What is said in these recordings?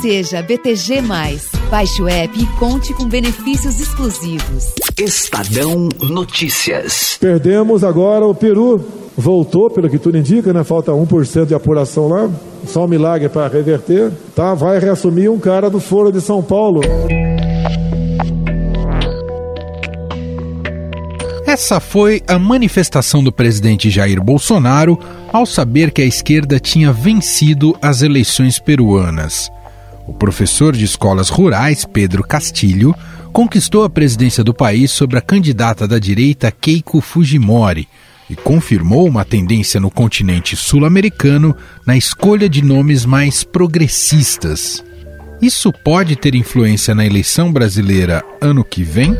Seja BTG. Baixe o app e conte com benefícios exclusivos. Estadão Notícias. Perdemos agora o Peru. Voltou, pelo que tudo indica, né? Falta 1% de apuração lá. Só um milagre para reverter. Tá? Vai reassumir um cara do Foro de São Paulo. Essa foi a manifestação do presidente Jair Bolsonaro ao saber que a esquerda tinha vencido as eleições peruanas. O professor de escolas rurais, Pedro Castilho, conquistou a presidência do país sobre a candidata da direita Keiko Fujimori e confirmou uma tendência no continente sul-americano na escolha de nomes mais progressistas. Isso pode ter influência na eleição brasileira ano que vem?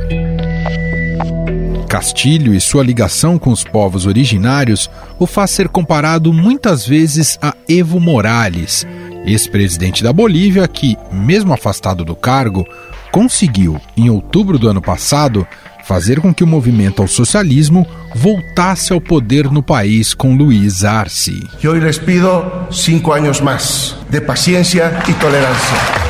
Castilho e sua ligação com os povos originários o faz ser comparado muitas vezes a Evo Morales, ex-presidente da Bolívia que, mesmo afastado do cargo, conseguiu, em outubro do ano passado, fazer com que o movimento ao socialismo voltasse ao poder no país com Luiz Arce. Eu lhes pido cinco anos mais de paciência e tolerância.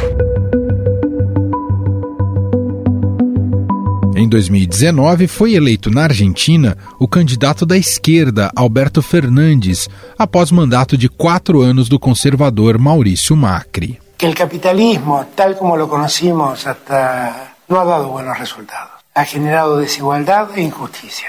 Em 2019, foi eleito na Argentina o candidato da esquerda, Alberto Fernandes, após mandato de quatro anos do conservador Maurício Macri. Que o capitalismo, tal como lo conocimos hasta, não ha dado buenos resultados. Ha generado desigualdad e injusticia.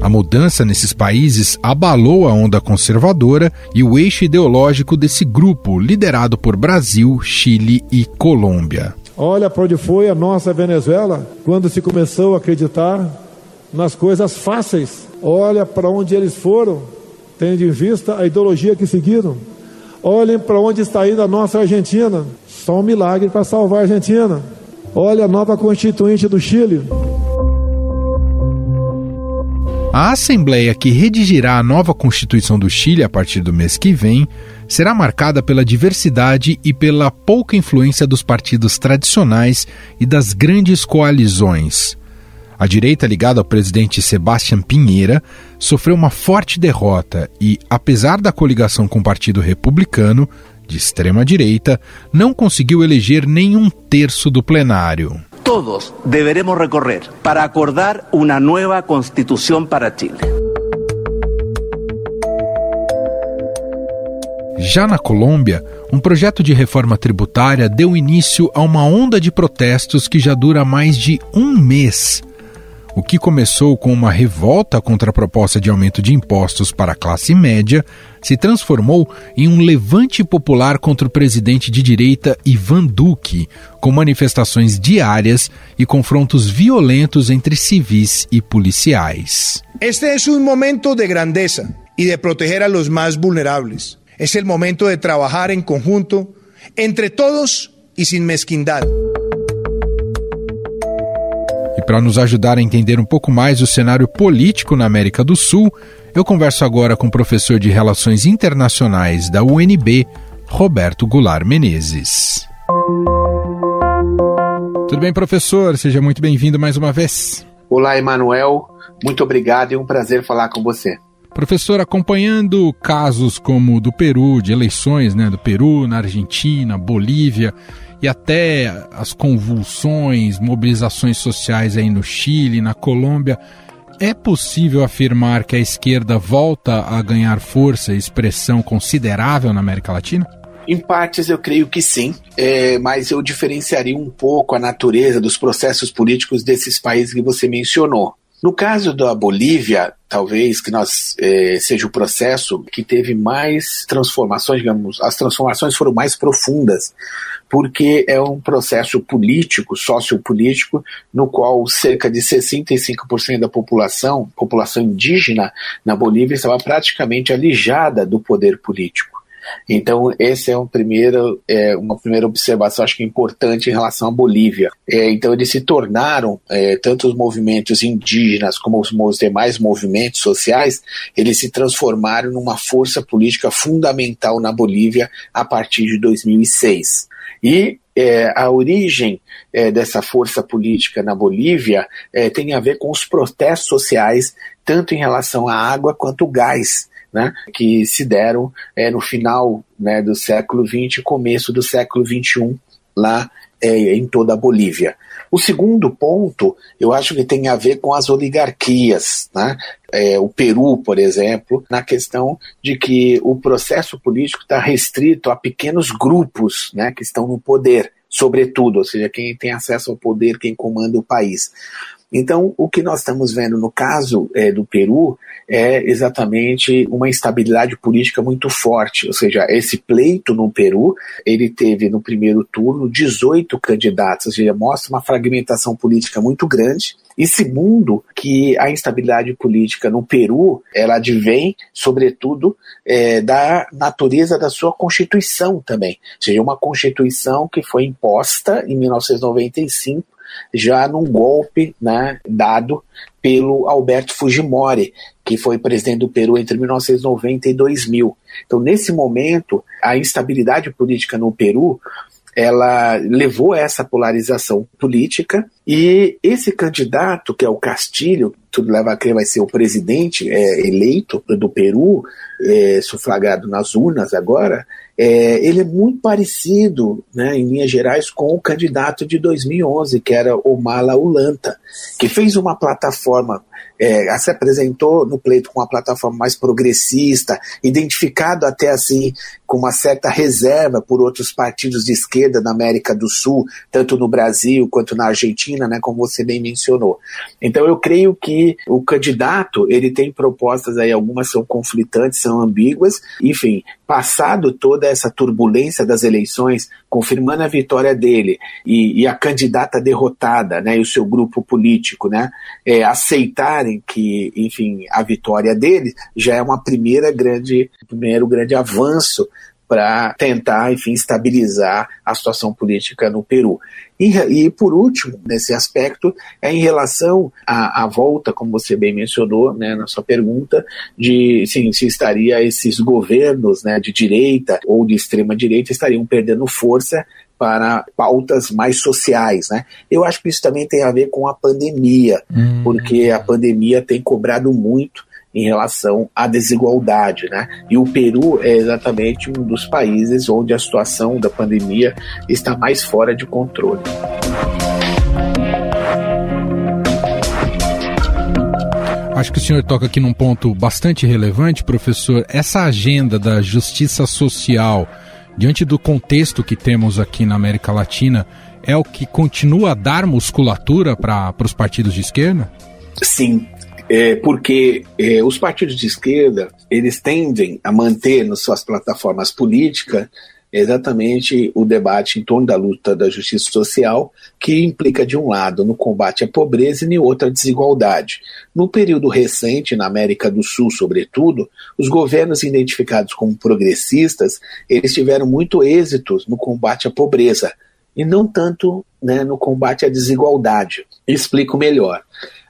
A mudança nesses países abalou a onda conservadora e o eixo ideológico desse grupo, liderado por Brasil, Chile e Colômbia. Olha para onde foi a nossa Venezuela quando se começou a acreditar nas coisas fáceis. Olha para onde eles foram, tendo em vista a ideologia que seguiram. Olhem para onde está indo a nossa Argentina. Só um milagre para salvar a Argentina. Olha a nova constituinte do Chile. A Assembleia que redigirá a nova Constituição do Chile a partir do mês que vem será marcada pela diversidade e pela pouca influência dos partidos tradicionais e das grandes coalizões. A direita ligada ao presidente Sebastián Pinheira sofreu uma forte derrota e, apesar da coligação com o Partido Republicano, de extrema direita, não conseguiu eleger nem um terço do plenário. Todos deberemos recorrer para acordar una nueva constitución para Chile. Já na Colômbia, um projeto de reforma tributária deu início a uma onda de protestos que já dura mais de um mês. O que começou com uma revolta contra a proposta de aumento de impostos para a classe média se transformou em um levante popular contra o presidente de direita Ivan Duque, com manifestações diárias e confrontos violentos entre civis e policiais. Este é um momento de grandeza e de proteger a los mais vulneráveis. É o momento de trabalhar em conjunto, entre todos e sem mezquindade. Para nos ajudar a entender um pouco mais o cenário político na América do Sul, eu converso agora com o professor de Relações Internacionais da UNB, Roberto Goulart Menezes. Tudo bem, professor? Seja muito bem-vindo mais uma vez. Olá, Emanuel. Muito obrigado e um prazer falar com você. Professor, acompanhando casos como o do Peru, de eleições né, do Peru, na Argentina, Bolívia, e até as convulsões, mobilizações sociais aí no Chile, na Colômbia, é possível afirmar que a esquerda volta a ganhar força e expressão considerável na América Latina? Em partes eu creio que sim, é, mas eu diferenciaria um pouco a natureza dos processos políticos desses países que você mencionou. No caso da Bolívia, talvez que nós eh, seja o processo que teve mais transformações, digamos, as transformações foram mais profundas, porque é um processo político, sociopolítico, no qual cerca de 65% da população, população indígena na Bolívia, estava praticamente alijada do poder político. Então, essa é, um primeiro, é uma primeira observação, acho que importante em relação à Bolívia. É, então, eles se tornaram, é, tanto os movimentos indígenas como os, os demais movimentos sociais, eles se transformaram numa força política fundamental na Bolívia a partir de 2006. E é, a origem é, dessa força política na Bolívia é, tem a ver com os protestos sociais, tanto em relação à água quanto ao gás né, que se deram é, no final né, do século XX, começo do século XXI, lá é, em toda a Bolívia. O segundo ponto, eu acho que tem a ver com as oligarquias, né? É, o Peru, por exemplo, na questão de que o processo político está restrito a pequenos grupos né, que estão no poder, sobretudo, ou seja, quem tem acesso ao poder, quem comanda o país. Então, o que nós estamos vendo no caso é, do Peru é exatamente uma instabilidade política muito forte. Ou seja, esse pleito no Peru, ele teve no primeiro turno 18 candidatos, ou seja, mostra uma fragmentação política muito grande. E segundo, que a instabilidade política no Peru, ela advém, sobretudo, é, da natureza da sua constituição também. Ou seja, uma constituição que foi imposta em 1995 já num golpe né, dado pelo Alberto Fujimori, que foi presidente do Peru entre 1990 e 2000. Então, nesse momento, a instabilidade política no Peru ela levou a essa polarização política e esse candidato, que é o Castilho, tudo leva a crer vai ser o presidente é, eleito do Peru, é, sufragado nas urnas agora, é, ele é muito parecido, né, em linhas gerais, com o candidato de 2011, que era o Mala Ulanta, que fez uma plataforma é, se apresentou no pleito com uma plataforma mais progressista, identificado até assim com uma certa reserva por outros partidos de esquerda na América do Sul, tanto no Brasil quanto na Argentina, né, como você bem mencionou. Então eu creio que o candidato ele tem propostas aí, algumas são conflitantes, são ambíguas, enfim, passado toda essa turbulência das eleições, confirmando a vitória dele e, e a candidata derrotada, né, e o seu grupo político, né, é, que, enfim, a vitória dele já é uma primeira grande, primeiro grande avanço para tentar, enfim, estabilizar a situação política no Peru. E, e, por último, nesse aspecto, é em relação à, à, volta, como você bem mencionou né, na sua pergunta, de sim, se estaria esses governos né, de direita ou de extrema direita estariam perdendo força para pautas mais sociais, né? Eu acho que isso também tem a ver com a pandemia, hum. porque a pandemia tem cobrado muito em relação à desigualdade, né? E o Peru é exatamente um dos países onde a situação da pandemia está mais fora de controle. Acho que o senhor toca aqui num ponto bastante relevante, professor. Essa agenda da justiça social, diante do contexto que temos aqui na América Latina, é o que continua a dar musculatura para os partidos de esquerda? Sim, é, porque é, os partidos de esquerda eles tendem a manter nas suas plataformas políticas exatamente o debate em torno da luta da justiça social, que implica, de um lado, no combate à pobreza e, de outro, a desigualdade. No período recente, na América do Sul, sobretudo, os governos identificados como progressistas, eles tiveram muito êxito no combate à pobreza, e não tanto né, no combate à desigualdade. Explico melhor.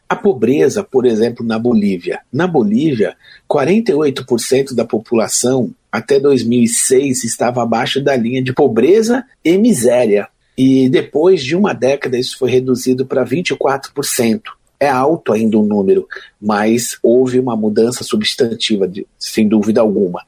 A pobreza, por exemplo, na Bolívia. Na Bolívia, 48% da população até 2006 estava abaixo da linha de pobreza e miséria. E depois de uma década, isso foi reduzido para 24%. É alto ainda o número, mas houve uma mudança substantiva, sem dúvida alguma.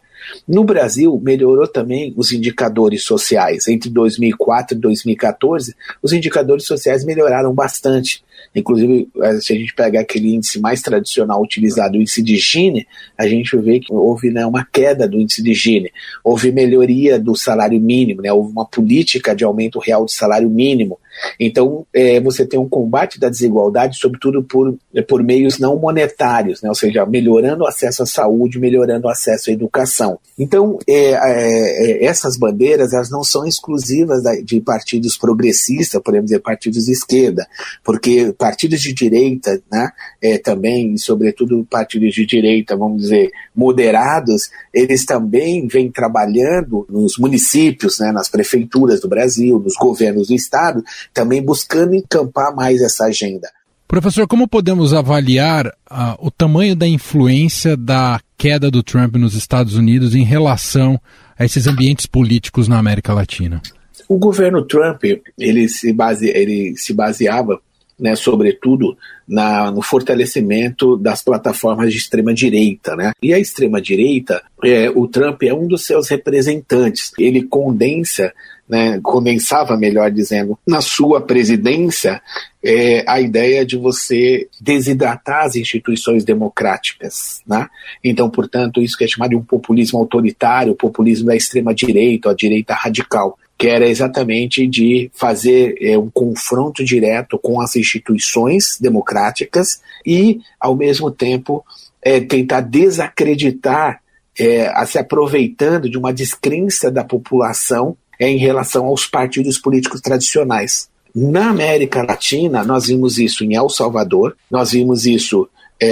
No Brasil, melhorou também os indicadores sociais. Entre 2004 e 2014, os indicadores sociais melhoraram bastante. Inclusive, eh, se a gente pegar aquele índice mais tradicional utilizado, o índice de Gini, a gente vê que houve né, uma queda do índice de Gini, houve melhoria do salário mínimo, né, houve uma política de aumento real do salário mínimo. Então, é, você tem um combate da desigualdade, sobretudo por, por meios não monetários, né, ou seja, melhorando o acesso à saúde, melhorando o acesso à educação. Então, é, é, essas bandeiras elas não são exclusivas de partidos progressistas, exemplo, de partidos de esquerda, porque partidos de direita, né, é, também, sobretudo partidos de direita, vamos dizer, moderados, eles também vêm trabalhando nos municípios, né, nas prefeituras do Brasil, nos governos do Estado, também buscando encampar mais essa agenda. Professor, como podemos avaliar uh, o tamanho da influência da queda do Trump nos Estados Unidos em relação a esses ambientes políticos na América Latina? O governo Trump ele se, base, ele se baseava né, sobretudo na, no fortalecimento das plataformas de extrema direita, né? E a extrema direita, é, o Trump é um dos seus representantes. Ele condensa né, condensava, melhor dizendo, na sua presidência, é, a ideia de você desidratar as instituições democráticas. Né? Então, portanto, isso que é chamado de um populismo autoritário, populismo da extrema-direita, a direita radical que era exatamente de fazer é, um confronto direto com as instituições democráticas e, ao mesmo tempo, é, tentar desacreditar, é, se aproveitando de uma descrença da população em relação aos partidos políticos tradicionais. Na América Latina, nós vimos isso em El Salvador, nós vimos isso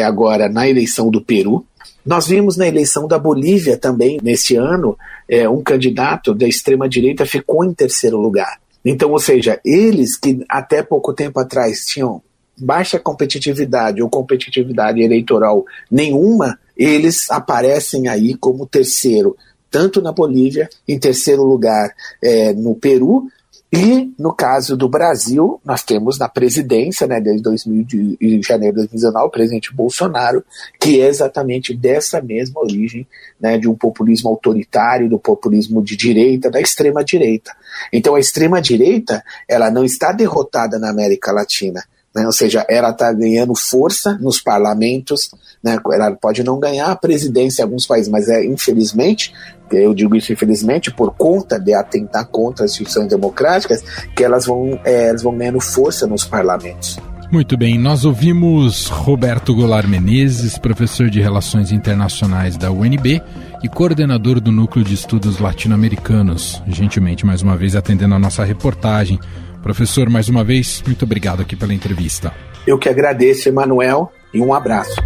agora na eleição do Peru, nós vimos na eleição da Bolívia também, nesse ano, é, um candidato da extrema-direita ficou em terceiro lugar. Então, ou seja, eles que até pouco tempo atrás tinham baixa competitividade ou competitividade eleitoral nenhuma, eles aparecem aí como terceiro tanto na Bolívia, em terceiro lugar é, no Peru, e no caso do Brasil, nós temos na presidência, né, desde 2000 de, janeiro de 2019, o presidente Bolsonaro, que é exatamente dessa mesma origem, né, de um populismo autoritário, do populismo de direita, da extrema direita. Então a extrema direita, ela não está derrotada na América Latina, né? ou seja, ela está ganhando força nos parlamentos, né? ela pode não ganhar a presidência em alguns países, mas é infelizmente, eu digo isso infelizmente, por conta de atentar contra as instituições democráticas, que elas vão, é, elas vão ganhando força nos parlamentos. Muito bem, nós ouvimos Roberto Goulart Menezes, professor de Relações Internacionais da UNB e coordenador do Núcleo de Estudos Latino-Americanos, gentilmente mais uma vez atendendo a nossa reportagem. Professor, mais uma vez, muito obrigado aqui pela entrevista. Eu que agradeço, Emanuel, e um abraço.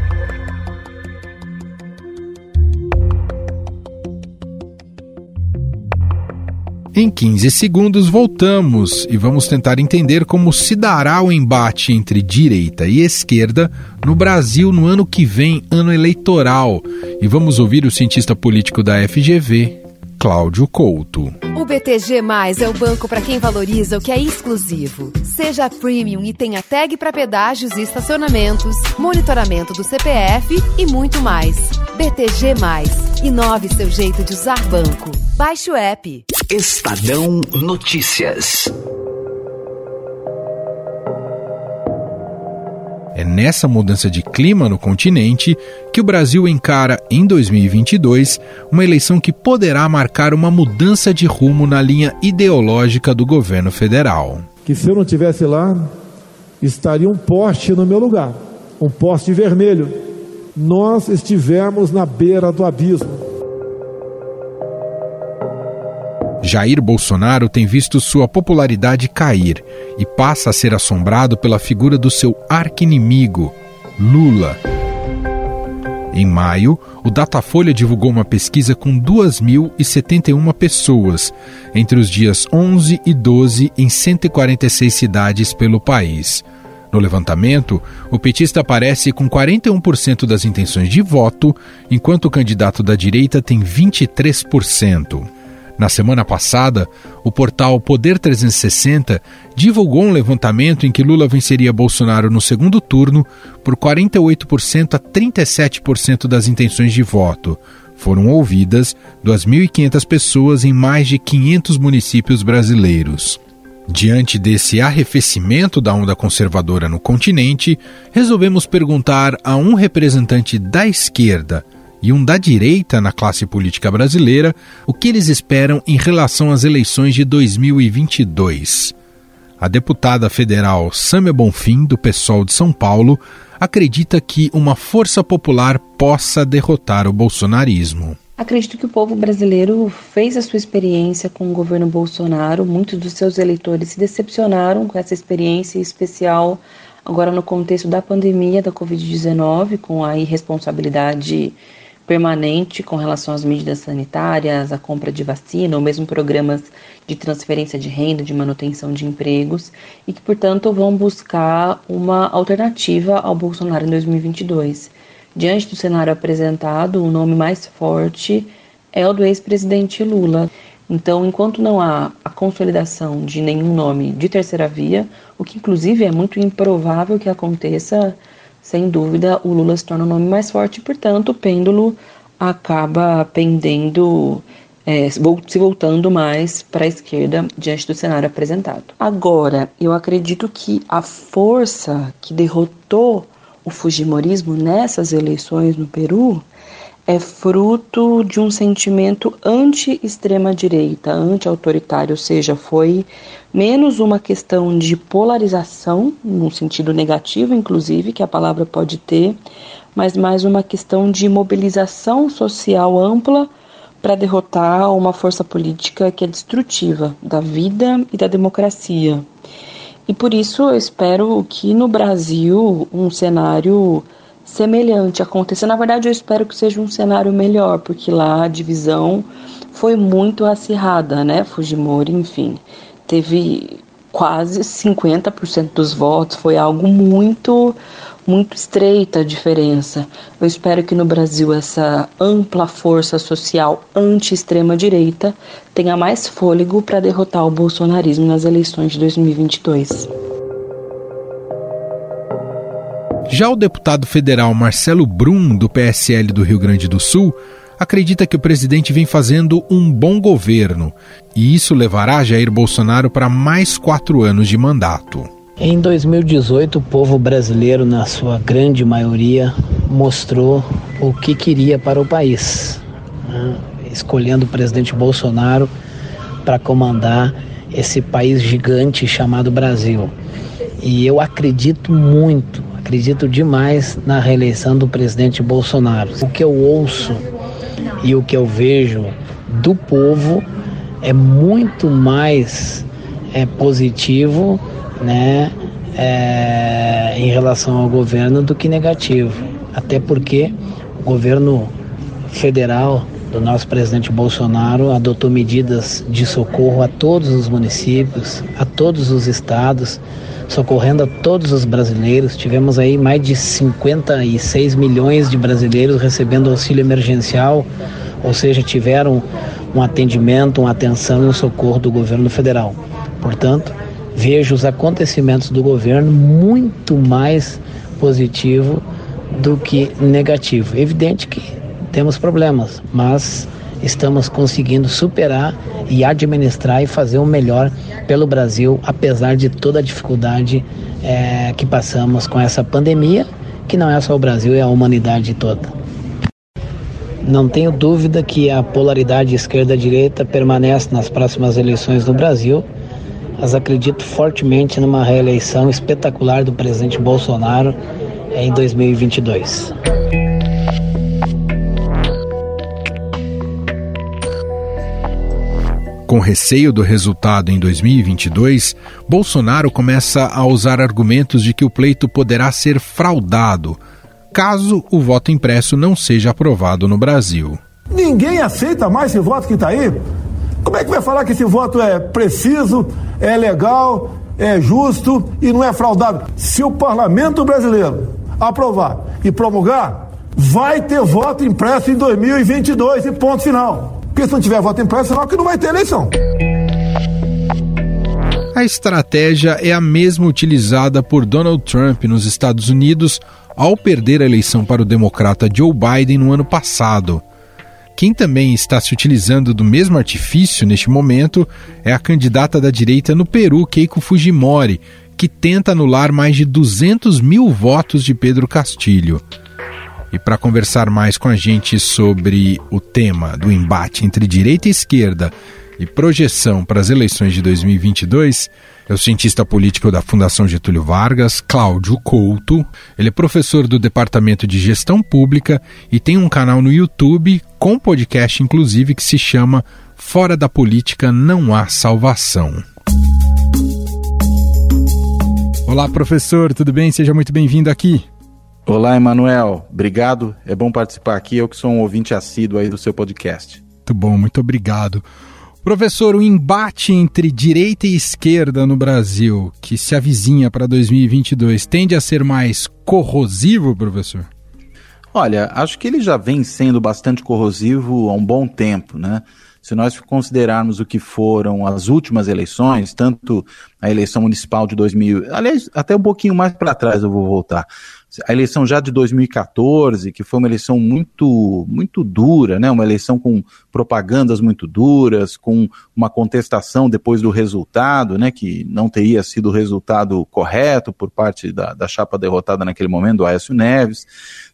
Em 15 segundos voltamos e vamos tentar entender como se dará o embate entre direita e esquerda no Brasil no ano que vem, ano eleitoral. E vamos ouvir o cientista político da FGV, Cláudio Couto. O BTG Mais é o banco para quem valoriza o que é exclusivo. Seja premium e tenha tag para pedágios e estacionamentos, monitoramento do CPF e muito mais. BTG Mais. Inove seu jeito de usar banco. Baixe o app. Estadão Notícias. É nessa mudança de clima no continente que o Brasil encara em 2022 uma eleição que poderá marcar uma mudança de rumo na linha ideológica do governo federal. Que se eu não tivesse lá, estaria um poste no meu lugar, um poste vermelho. Nós estivemos na beira do abismo. Jair Bolsonaro tem visto sua popularidade cair e passa a ser assombrado pela figura do seu arquinimigo, Lula. Em maio, o Datafolha divulgou uma pesquisa com 2.071 pessoas, entre os dias 11 e 12 em 146 cidades pelo país. No levantamento, o petista aparece com 41% das intenções de voto, enquanto o candidato da direita tem 23%. Na semana passada, o portal Poder 360 divulgou um levantamento em que Lula venceria Bolsonaro no segundo turno por 48% a 37% das intenções de voto. Foram ouvidas 2.500 pessoas em mais de 500 municípios brasileiros. Diante desse arrefecimento da onda conservadora no continente, resolvemos perguntar a um representante da esquerda e um da direita na classe política brasileira o que eles esperam em relação às eleições de 2022. A deputada federal Sâmia Bonfim, do PSOL de São Paulo, acredita que uma força popular possa derrotar o bolsonarismo. Acredito que o povo brasileiro fez a sua experiência com o governo Bolsonaro. Muitos dos seus eleitores se decepcionaram com essa experiência, especial agora no contexto da pandemia da Covid-19, com a irresponsabilidade permanente com relação às medidas sanitárias, à compra de vacina, ou mesmo programas de transferência de renda, de manutenção de empregos, e que, portanto, vão buscar uma alternativa ao Bolsonaro em 2022. Diante do cenário apresentado, o nome mais forte é o do ex-presidente Lula. Então, enquanto não há a consolidação de nenhum nome de terceira via, o que inclusive é muito improvável que aconteça, sem dúvida, o Lula se torna o nome mais forte, e, portanto, o pêndulo acaba pendendo é, se voltando mais para a esquerda diante do cenário apresentado. Agora, eu acredito que a força que derrotou o Fujimorismo nessas eleições no Peru é fruto de um sentimento anti-extrema-direita, anti-autoritário, ou seja, foi menos uma questão de polarização, num sentido negativo, inclusive, que a palavra pode ter, mas mais uma questão de mobilização social ampla para derrotar uma força política que é destrutiva da vida e da democracia. E por isso eu espero que no Brasil um cenário semelhante aconteça. Na verdade, eu espero que seja um cenário melhor, porque lá a divisão foi muito acirrada, né? Fujimori, enfim, teve quase 50% dos votos, foi algo muito muito estreita a diferença. Eu espero que no Brasil essa ampla força social anti-extrema direita tenha mais fôlego para derrotar o bolsonarismo nas eleições de 2022. Já o deputado federal Marcelo Brum, do PSL do Rio Grande do Sul, acredita que o presidente vem fazendo um bom governo e isso levará Jair Bolsonaro para mais quatro anos de mandato. Em 2018, o povo brasileiro, na sua grande maioria, mostrou o que queria para o país, né? escolhendo o presidente Bolsonaro para comandar esse país gigante chamado Brasil. E eu acredito muito, acredito demais na reeleição do presidente Bolsonaro. O que eu ouço e o que eu vejo do povo é muito mais é, positivo né, é, em relação ao governo do que negativo. Até porque o governo federal do nosso presidente Bolsonaro adotou medidas de socorro a todos os municípios, a todos os estados, socorrendo a todos os brasileiros. Tivemos aí mais de 56 milhões de brasileiros recebendo auxílio emergencial, ou seja, tiveram um atendimento, uma atenção e um socorro do governo federal. Portanto, vejo os acontecimentos do governo muito mais positivo do que negativo. Evidente que temos problemas, mas estamos conseguindo superar e administrar e fazer o melhor pelo Brasil, apesar de toda a dificuldade é, que passamos com essa pandemia, que não é só o Brasil, é a humanidade toda. Não tenho dúvida que a polaridade esquerda-direita permanece nas próximas eleições no Brasil mas acredito fortemente numa reeleição espetacular do presidente Bolsonaro em 2022. Com receio do resultado em 2022, Bolsonaro começa a usar argumentos de que o pleito poderá ser fraudado caso o voto impresso não seja aprovado no Brasil. Ninguém aceita mais esse voto que está aí. Como é que vai falar que esse voto é preciso, é legal, é justo e não é fraudável? Se o parlamento brasileiro aprovar e promulgar, vai ter voto impresso em 2022 e ponto final. Porque se não tiver voto impresso, sinal que não vai ter eleição. A estratégia é a mesma utilizada por Donald Trump nos Estados Unidos ao perder a eleição para o democrata Joe Biden no ano passado. Quem também está se utilizando do mesmo artifício neste momento é a candidata da direita no Peru, Keiko Fujimori, que tenta anular mais de 200 mil votos de Pedro Castilho. E para conversar mais com a gente sobre o tema do embate entre direita e esquerda e projeção para as eleições de 2022, é o cientista político da Fundação Getúlio Vargas, Cláudio Couto. Ele é professor do Departamento de Gestão Pública e tem um canal no YouTube, com podcast inclusive, que se chama Fora da Política Não Há Salvação. Olá, professor, tudo bem? Seja muito bem-vindo aqui. Olá, Emanuel. Obrigado. É bom participar aqui. Eu que sou um ouvinte assíduo aí do seu podcast. Muito bom, muito obrigado. Professor, o embate entre direita e esquerda no Brasil, que se avizinha para 2022, tende a ser mais corrosivo, professor? Olha, acho que ele já vem sendo bastante corrosivo há um bom tempo, né? Se nós considerarmos o que foram as últimas eleições, tanto a eleição municipal de 2000, aliás, até um pouquinho mais para trás eu vou voltar. A eleição já de 2014, que foi uma eleição muito muito dura, né? Uma eleição com propagandas muito duras, com uma contestação depois do resultado, né? Que não teria sido o resultado correto por parte da, da chapa derrotada naquele momento, do Aécio Neves.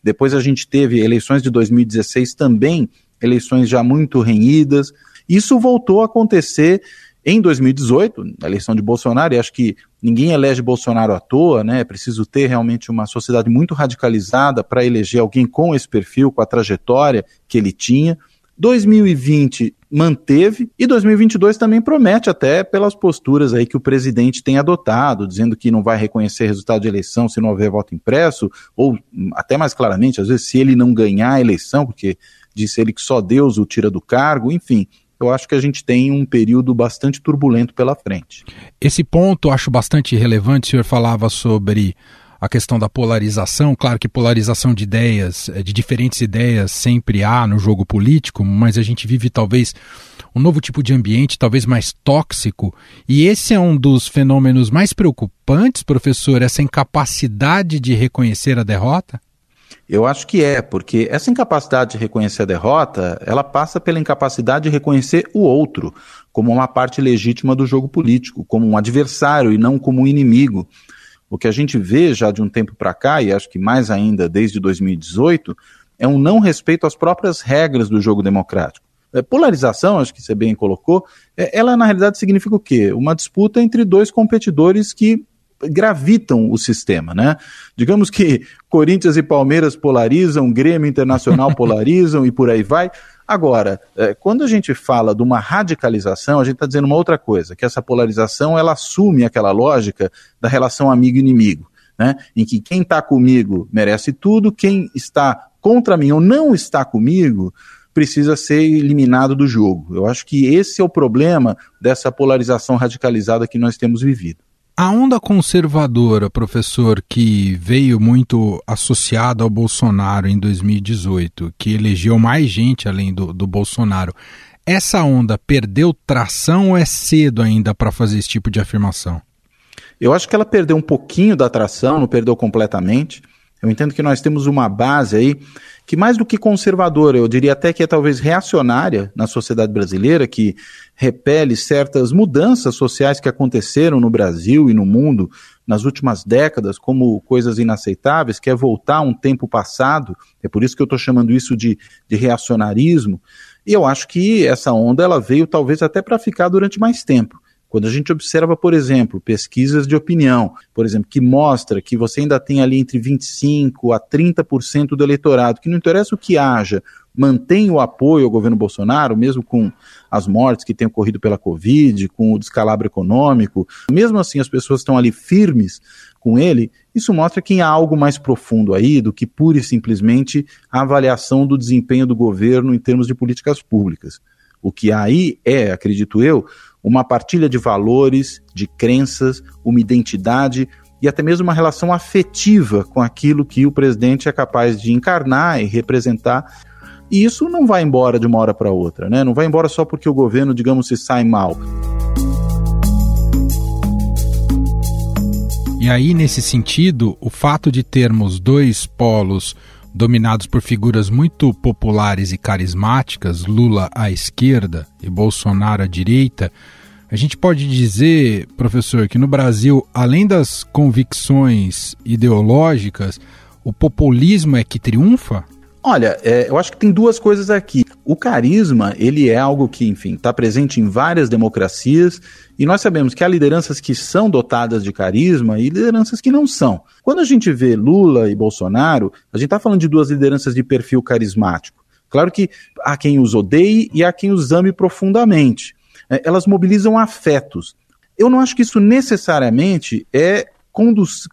Depois a gente teve eleições de 2016 também eleições já muito renhidas. Isso voltou a acontecer em 2018, na eleição de Bolsonaro, e acho que ninguém elege Bolsonaro à toa, né? É preciso ter realmente uma sociedade muito radicalizada para eleger alguém com esse perfil, com a trajetória que ele tinha. 2020 manteve e 2022 também promete até pelas posturas aí que o presidente tem adotado, dizendo que não vai reconhecer resultado de eleição se não houver voto impresso, ou até mais claramente, às vezes se ele não ganhar a eleição, porque disse ele que só Deus o tira do cargo, enfim. Eu acho que a gente tem um período bastante turbulento pela frente. Esse ponto eu acho bastante relevante. O senhor falava sobre a questão da polarização. Claro que polarização de ideias, eh, de diferentes ideias, sempre há no jogo político, mas a gente vive talvez um novo tipo de ambiente, talvez mais tóxico. E esse é um dos fenômenos mais preocupantes, professor, essa incapacidade de reconhecer a derrota? Eu acho que é, porque essa incapacidade de reconhecer a derrota, ela passa pela incapacidade de reconhecer o outro como uma parte legítima do jogo político, como um adversário e não como um inimigo. O que a gente vê já de um tempo para cá, e acho que mais ainda desde 2018, é um não respeito às próprias regras do jogo democrático. É, polarização, acho que você bem colocou, é, ela na realidade significa o quê? Uma disputa entre dois competidores que gravitam o sistema, né? Digamos que Corinthians e Palmeiras polarizam, Grêmio Internacional polarizam e por aí vai. Agora, é, quando a gente fala de uma radicalização, a gente está dizendo uma outra coisa, que essa polarização ela assume aquela lógica da relação amigo-inimigo, né? Em que quem está comigo merece tudo, quem está contra mim ou não está comigo precisa ser eliminado do jogo. Eu acho que esse é o problema dessa polarização radicalizada que nós temos vivido. A onda conservadora, professor, que veio muito associada ao Bolsonaro em 2018, que elegeu mais gente além do, do Bolsonaro, essa onda perdeu tração ou é cedo ainda para fazer esse tipo de afirmação? Eu acho que ela perdeu um pouquinho da tração, não perdeu completamente. Eu entendo que nós temos uma base aí que mais do que conservadora, eu diria até que é talvez reacionária na sociedade brasileira, que repele certas mudanças sociais que aconteceram no Brasil e no mundo nas últimas décadas como coisas inaceitáveis, quer voltar a um tempo passado, é por isso que eu estou chamando isso de, de reacionarismo, e eu acho que essa onda ela veio talvez até para ficar durante mais tempo. Quando a gente observa, por exemplo, pesquisas de opinião, por exemplo, que mostra que você ainda tem ali entre 25 a 30% do eleitorado, que não interessa o que haja, mantém o apoio ao governo Bolsonaro, mesmo com as mortes que têm ocorrido pela Covid, com o descalabro econômico, mesmo assim as pessoas estão ali firmes com ele, isso mostra que há algo mais profundo aí do que pura e simplesmente a avaliação do desempenho do governo em termos de políticas públicas. O que há aí é, acredito eu, uma partilha de valores, de crenças, uma identidade e até mesmo uma relação afetiva com aquilo que o presidente é capaz de encarnar e representar. E isso não vai embora de uma hora para outra, né? Não vai embora só porque o governo, digamos, se sai mal. E aí, nesse sentido, o fato de termos dois polos dominados por figuras muito populares e carismáticas, Lula à esquerda e Bolsonaro à direita, a gente pode dizer, professor, que no Brasil, além das convicções ideológicas, o populismo é que triunfa? Olha, é, eu acho que tem duas coisas aqui. O carisma, ele é algo que, enfim, está presente em várias democracias e nós sabemos que há lideranças que são dotadas de carisma e lideranças que não são. Quando a gente vê Lula e Bolsonaro, a gente está falando de duas lideranças de perfil carismático. Claro que há quem os odeie e há quem os ame profundamente. É, elas mobilizam afetos. Eu não acho que isso necessariamente é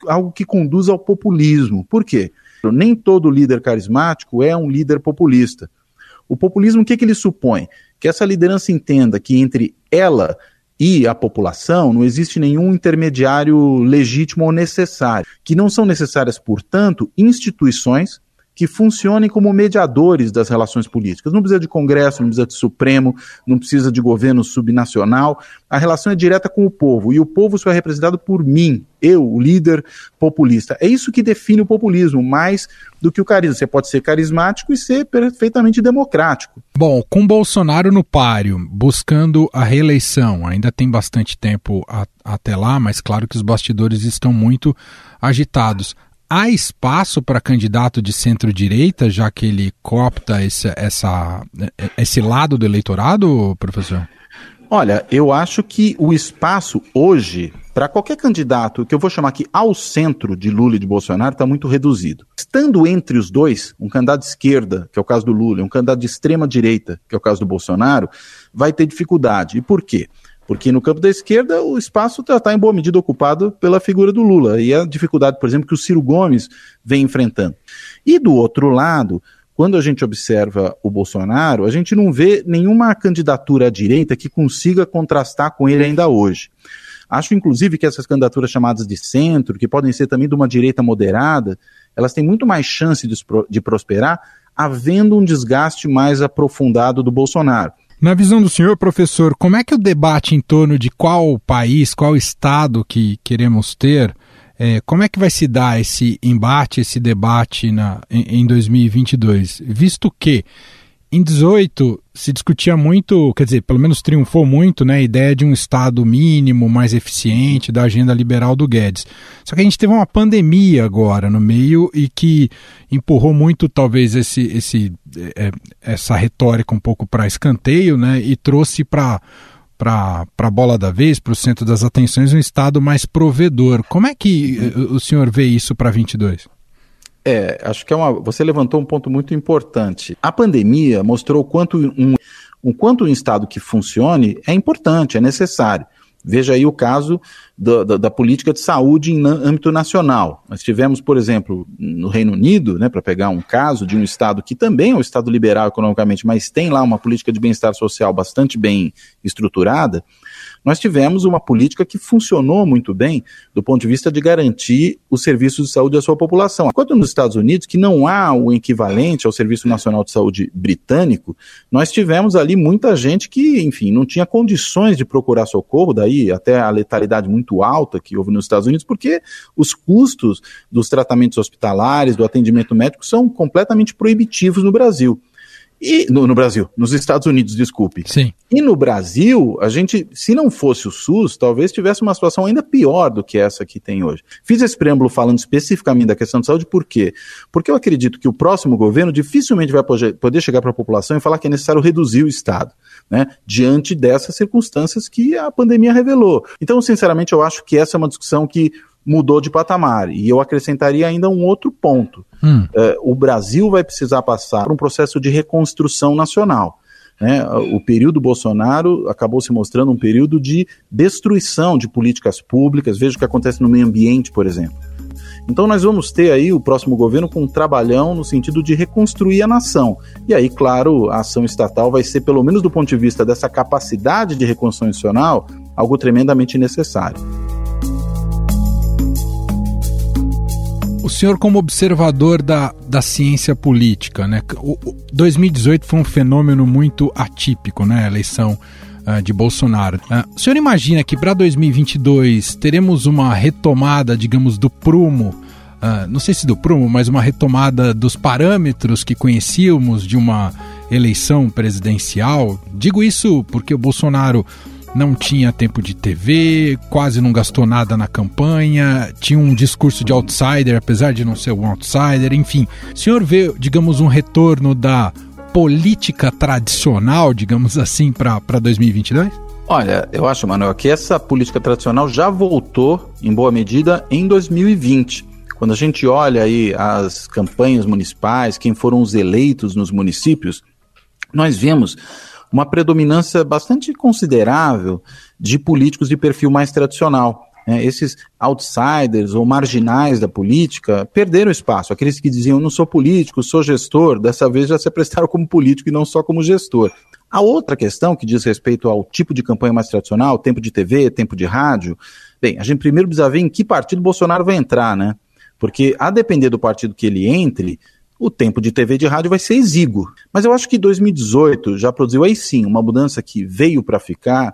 algo que conduz ao populismo. Por quê? Nem todo líder carismático é um líder populista. O populismo, o que, que ele supõe? Que essa liderança entenda que entre ela e a população não existe nenhum intermediário legítimo ou necessário, que não são necessárias, portanto, instituições que funcionem como mediadores das relações políticas. Não precisa de Congresso, não precisa de Supremo, não precisa de governo subnacional. A relação é direta com o povo e o povo só é representado por mim, eu, o líder populista. É isso que define o populismo, mais do que o carisma. Você pode ser carismático e ser perfeitamente democrático. Bom, com Bolsonaro no páreo, buscando a reeleição, ainda tem bastante tempo a, até lá, mas claro que os bastidores estão muito agitados há espaço para candidato de centro-direita, já que ele coopta esse, essa, esse lado do eleitorado, professor? Olha, eu acho que o espaço hoje, para qualquer candidato, que eu vou chamar aqui ao centro de Lula e de Bolsonaro, está muito reduzido. Estando entre os dois, um candidato de esquerda, que é o caso do Lula, e um candidato de extrema direita, que é o caso do Bolsonaro, vai ter dificuldade. E por quê? Porque no campo da esquerda o espaço está tá em boa medida ocupado pela figura do Lula e a dificuldade, por exemplo, que o Ciro Gomes vem enfrentando. E do outro lado, quando a gente observa o Bolsonaro, a gente não vê nenhuma candidatura à direita que consiga contrastar com ele ainda hoje. Acho, inclusive, que essas candidaturas chamadas de centro, que podem ser também de uma direita moderada, elas têm muito mais chance de, de prosperar, havendo um desgaste mais aprofundado do Bolsonaro. Na visão do senhor, professor, como é que o debate em torno de qual país, qual estado que queremos ter, é, como é que vai se dar esse embate, esse debate na, em, em 2022? Visto que em 18 se discutia muito, quer dizer, pelo menos triunfou muito, né, a ideia de um Estado mínimo, mais eficiente, da agenda liberal do Guedes. Só que a gente teve uma pandemia agora no meio e que empurrou muito, talvez, esse, esse, é, essa retórica um pouco para escanteio, né, e trouxe para para a bola da vez, para o centro das atenções, um Estado mais provedor. Como é que eh, o senhor vê isso para 22? É, acho que é uma. Você levantou um ponto muito importante. A pandemia mostrou quanto um, um quanto um Estado que funcione é importante, é necessário. Veja aí o caso da, da, da, política de saúde em âmbito nacional. Nós tivemos, por exemplo, no Reino Unido, né, para pegar um caso de um Estado que também é um Estado liberal economicamente, mas tem lá uma política de bem-estar social bastante bem estruturada, nós tivemos uma política que funcionou muito bem do ponto de vista de garantir os serviços de saúde à sua população. Enquanto nos Estados Unidos, que não há o equivalente ao Serviço Nacional de Saúde britânico, nós tivemos ali muita gente que, enfim, não tinha condições de procurar socorro, daí até a letalidade muito alta que houve nos Estados Unidos, porque os custos dos tratamentos hospitalares, do atendimento médico, são completamente proibitivos no Brasil. E no, no, Brasil, nos Estados Unidos, desculpe. Sim. E no Brasil, a gente, se não fosse o SUS, talvez tivesse uma situação ainda pior do que essa que tem hoje. Fiz esse preâmbulo falando especificamente da questão de saúde, por quê? Porque eu acredito que o próximo governo dificilmente vai poder chegar para a população e falar que é necessário reduzir o Estado, né? Diante dessas circunstâncias que a pandemia revelou. Então, sinceramente, eu acho que essa é uma discussão que mudou de patamar. E eu acrescentaria ainda um outro ponto. Hum. É, o Brasil vai precisar passar por um processo de reconstrução nacional. Né? O período Bolsonaro acabou se mostrando um período de destruição de políticas públicas. Veja o que acontece no meio ambiente, por exemplo. Então nós vamos ter aí o próximo governo com um trabalhão no sentido de reconstruir a nação. E aí, claro, a ação estatal vai ser, pelo menos do ponto de vista dessa capacidade de reconstrução nacional, algo tremendamente necessário. O senhor como observador da, da ciência política, né? O, 2018 foi um fenômeno muito atípico, né? A eleição uh, de Bolsonaro. Uh, o senhor imagina que para 2022 teremos uma retomada, digamos, do prumo, uh, não sei se do prumo, mas uma retomada dos parâmetros que conhecíamos de uma eleição presidencial? Digo isso porque o Bolsonaro não tinha tempo de TV, quase não gastou nada na campanha, tinha um discurso de outsider, apesar de não ser um outsider, enfim. O senhor vê, digamos, um retorno da política tradicional, digamos assim, para 2022? Olha, eu acho, Manuel, que essa política tradicional já voltou, em boa medida, em 2020. Quando a gente olha aí as campanhas municipais, quem foram os eleitos nos municípios, nós vemos uma predominância bastante considerável de políticos de perfil mais tradicional. É, esses outsiders ou marginais da política perderam espaço. Aqueles que diziam, não sou político, sou gestor, dessa vez já se prestaram como político e não só como gestor. A outra questão que diz respeito ao tipo de campanha mais tradicional, tempo de TV, tempo de rádio, bem, a gente primeiro precisa ver em que partido Bolsonaro vai entrar, né? Porque a depender do partido que ele entre, o tempo de TV e de rádio vai ser exíguo. Mas eu acho que 2018 já produziu aí sim uma mudança que veio para ficar,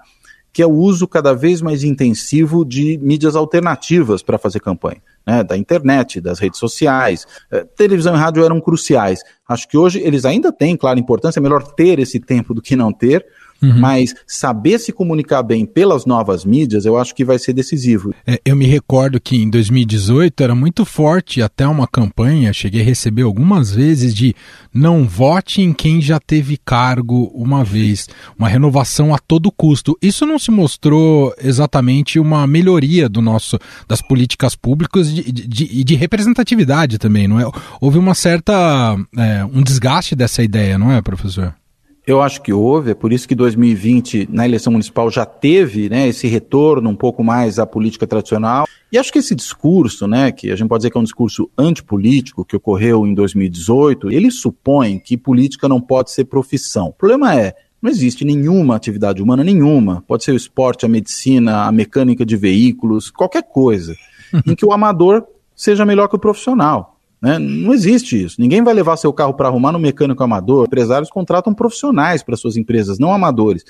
que é o uso cada vez mais intensivo de mídias alternativas para fazer campanha. Né, da internet, das redes sociais. Eh, televisão e rádio eram cruciais. Acho que hoje eles ainda têm, claro, importância, é melhor ter esse tempo do que não ter, Uhum. Mas saber se comunicar bem pelas novas mídias, eu acho que vai ser decisivo. É, eu me recordo que em 2018 era muito forte até uma campanha, cheguei a receber algumas vezes de não vote em quem já teve cargo uma vez, uma renovação a todo custo. Isso não se mostrou exatamente uma melhoria do nosso das políticas públicas e de, de, de, representatividade também, não é? Houve uma certa é, um desgaste dessa ideia, não é, professor? Eu acho que houve, é por isso que 2020, na eleição municipal, já teve né, esse retorno um pouco mais à política tradicional. E acho que esse discurso, né, que a gente pode dizer que é um discurso antipolítico, que ocorreu em 2018, ele supõe que política não pode ser profissão. O problema é, não existe nenhuma atividade humana, nenhuma, pode ser o esporte, a medicina, a mecânica de veículos, qualquer coisa, em que o amador seja melhor que o profissional. Né? Não existe isso. Ninguém vai levar seu carro para arrumar no mecânico amador. Empresários contratam profissionais para suas empresas, não amadores.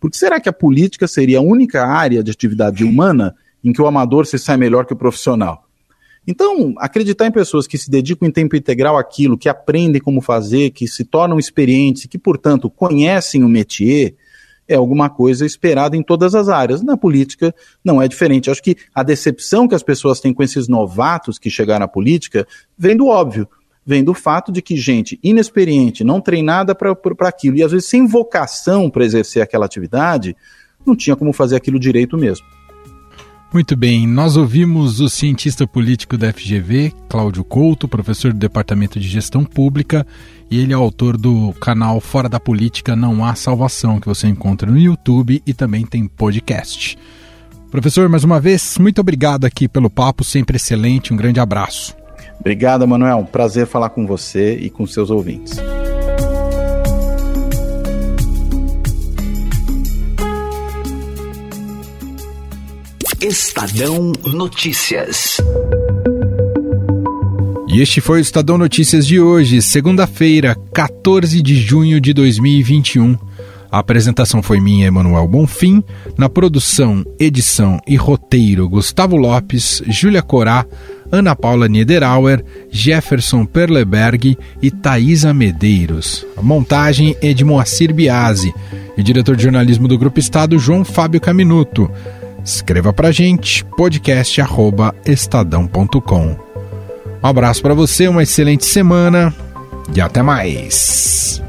Porque será que a política seria a única área de atividade humana em que o amador se sai melhor que o profissional? Então, acreditar em pessoas que se dedicam em tempo integral àquilo, que aprendem como fazer, que se tornam experientes, que, portanto, conhecem o métier, é alguma coisa esperada em todas as áreas. Na política não é diferente. Acho que a decepção que as pessoas têm com esses novatos que chegaram à política vem do óbvio. Vem do fato de que gente inexperiente, não treinada para aquilo, e às vezes sem vocação para exercer aquela atividade, não tinha como fazer aquilo direito mesmo. Muito bem, nós ouvimos o cientista político da FGV, Cláudio Couto, professor do Departamento de Gestão Pública, e ele é autor do canal Fora da Política Não Há Salvação, que você encontra no YouTube e também tem podcast. Professor, mais uma vez, muito obrigado aqui pelo papo, sempre excelente, um grande abraço. Obrigado, Manuel, prazer falar com você e com seus ouvintes. Estadão Notícias. E este foi o Estadão Notícias de hoje, segunda-feira, 14 de junho de 2021. A apresentação foi minha, Emanuel Bonfim. Na produção, edição e roteiro, Gustavo Lopes, Júlia Corá, Ana Paula Niederauer, Jefferson Perleberg e Thaisa Medeiros. A montagem é de Moacir Biasi e diretor de jornalismo do Grupo Estado, João Fábio Caminuto. Escreva pra gente, podcast@estadão.com. Um abraço para você, uma excelente semana e até mais.